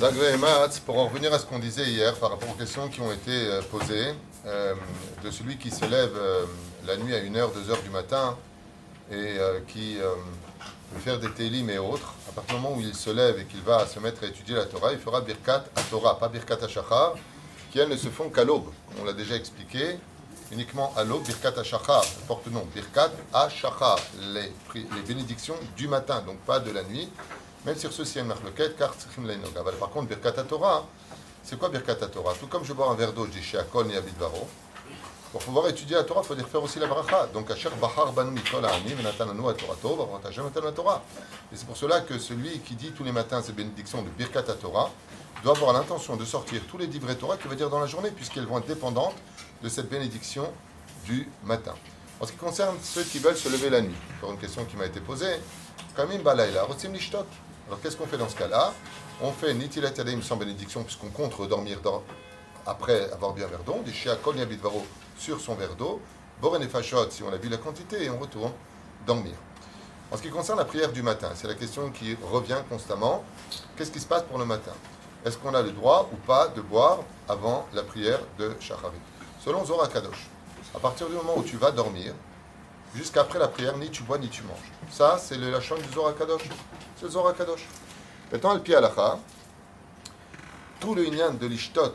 Matz, pour en revenir à ce qu'on disait hier par rapport aux questions qui ont été euh, posées, euh, de celui qui se lève euh, la nuit à 1h, 2h du matin et qui veut faire des télim et autres, à partir du moment où il se lève et qu'il va se mettre à étudier la Torah, il fera Birkat à Torah, pas Birkat à Shachar, qui elles ne se font qu'à l'aube. On l'a déjà expliqué, uniquement à l'aube, Birkat à Shachar, porte-nom, Birkat à Shachar, les bénédictions du matin, donc pas de la nuit. Même sur ceci, il y a car Par contre, Birkat Torah, c'est quoi Birkat Torah Tout comme je bois un verre d'eau, je dis chez Akol ni Abidvaro. Pour pouvoir étudier la Torah, il faut dire faire aussi la bracha. Donc, Asher Bahar Banu Mikol Ha'ani, Venatananu Torah Tov, la Torah. Et c'est pour cela que celui qui dit tous les matins ces bénédictions de Birkat Torah doit avoir l'intention de sortir tous les divrei Torah qu'il va dire dans la journée, puisqu'elles vont être dépendantes de cette bénédiction du matin. En ce qui concerne ceux qui veulent se lever la nuit, encore une question qui m'a été posée, Kamim Balaïla, Rotzim Lishtot. Alors qu'est-ce qu'on fait dans ce cas-là? On fait Nitilat sans bénédiction, puisqu'on compte redormir après avoir bu un verre d'eau, on dit Shea Kol Yabidvaro sur son verre d'eau, Boren et Fashot si on a vu la quantité, et on retourne dormir. En ce qui concerne la prière du matin, c'est la question qui revient constamment. Qu'est-ce qui se passe pour le matin? Est-ce qu'on a le droit ou pas de boire avant la prière de Shacharit Selon Zohar Kadosh, à partir du moment où tu vas dormir, jusqu'après la prière, ni tu bois ni tu manges. Ça, c'est le lachon du Zohar Kadosh. C'est le Zohar Kadosh. Maintenant, le Pialacha, tout le inyan de l'ishtot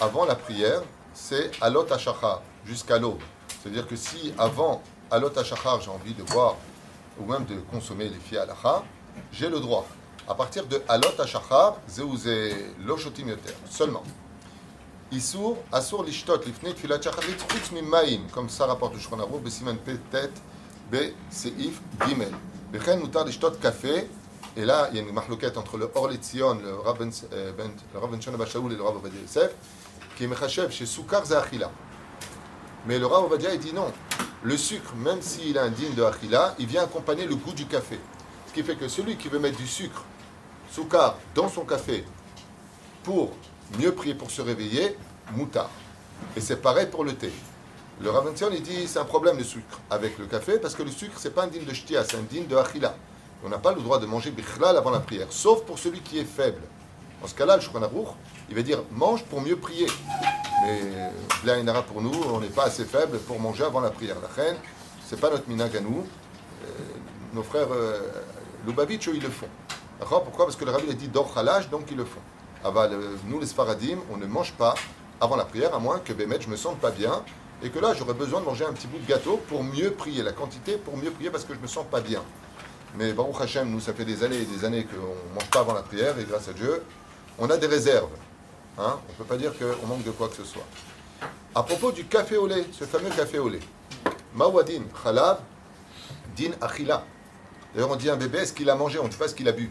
avant la prière, c'est alot hashachar, jusqu'à l'aube. C'est-à-dire que si avant alot hashachar, j'ai envie de boire ou même de consommer les filles halacha, j'ai le droit. À partir de alot hashachar, zeuze lochotim yoter, seulement. Issour, assour l'ishtot, lifnei tfilat shacharit, chutz mimaim, comme ça rapporte le Shulchan Aruch, besiman petet, be seif gimel. Bechen l'ishtot café, et là, il y a une marloquette entre le Or Letzion, le Rav Ben euh, Ben- Ben Shon Abba Shaul et le Rav Yosef, qui est Mechachev chez Soukar Zahachila. Mais le Rav Ovadia, il dit non. Le sucre, même s'il est indigne de Achila, il vient accompagner le goût du café. Ce qui fait que celui qui veut mettre du sucre, Soukar, dans son café, pour mieux prier, pour se réveiller, moutard. Et c'est pareil pour le thé. Le Rav Zion, il dit c'est un problème le sucre avec le café, parce que le sucre, c'est pas un digne de shtia, c'est un digne de Achila. On n'a pas le droit de manger bichlal avant la prière, sauf pour celui qui est faible. Dans ce cas-là, le Shulchan il va dire mange pour mieux prier. Mais n'aura pour nous, on n'est pas assez faible pour manger avant la prière. La reine, c'est pas notre minag à nous. Euh, nos frères euh, Lubavitch, ils le font. D'accord? Pourquoi? Parce que le rabbi a dit dor donc ils le font. Euh, nous, les Sfaradim, on ne mange pas avant la prière, à moins que Bémet, je me sente pas bien, et que là, j'aurais besoin de manger un petit bout de gâteau pour mieux prier. La quantité pour mieux prier parce que je me sens pas bien. Mais Baruch Hashem, nous, ça fait des années et des années qu'on ne mange pas avant la prière, et grâce à Dieu, on a des réserves. Hein on ne peut pas dire qu'on manque de quoi que ce soit. À propos du café au lait, ce fameux café au lait, Mawadin, Khalav, Din Achila. D'ailleurs, on dit un bébé, est-ce qu'il a mangé? On ne dit pas ce qu'il a bu.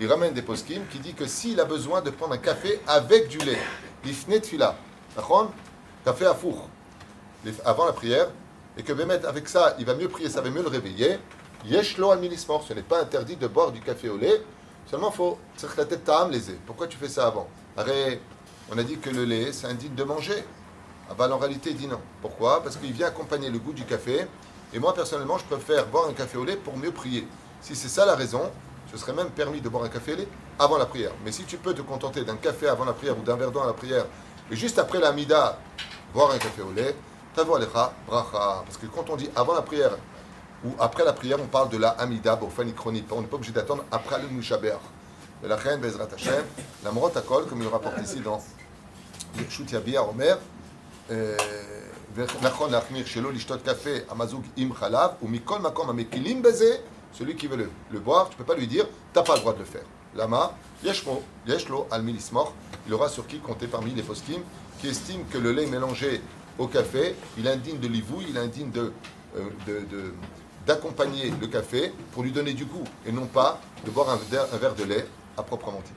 il ramène des poskim qui dit que s'il a besoin de prendre un café avec du lait, l'ifne tfila, café à four, avant la prière, et que Bémet, avec ça, il va mieux prier, ça va mieux le réveiller, yeshlo al ce n'est pas interdit de boire du café au lait, seulement faut, c'est la tête ta'am lésé. Pourquoi tu fais ça avant on a dit que le lait, c'est indigne de manger. Ah bah, en réalité, il dit non. Pourquoi? Parce qu'il vient accompagner le goût du café, et moi, personnellement, je préfère boire un café au lait pour mieux prier. Si c'est ça la raison, ce serait même permis de boire un café au lait avant la prière. Mais si tu peux te contenter d'un café avant la prière ou d'un verre d'eau à la prière, et juste après la mida, boire un café au lait, tavo alecha bracha. Parce que quand on dit avant la prière, ou après la prière, on parle de la Amida, Bofani chronique. On n'est pas obligé d'attendre après le Mushaber. Et la reine Bezrat Hashem, la Morot Akol, comme il le rapporte ici dans le Shut Yabia Omer, נכון להחמיר שלא לשתות קפה המזוג עם חלב, ומכל מקום המקילים בזה, celui qui veut le, le boire, tu ne peux pas lui dire, tu n'as pas le droit de le faire. Lama, yeshmo, yeshlo, al il aura sur qui compter parmi les poskim, qui estiment que le lait mélangé au café, il est indigne de l'ivou, il est indigne de, euh, de, de, d'accompagner le café pour lui donner du goût et non pas de boire un verre, un verre de lait à proprement dit.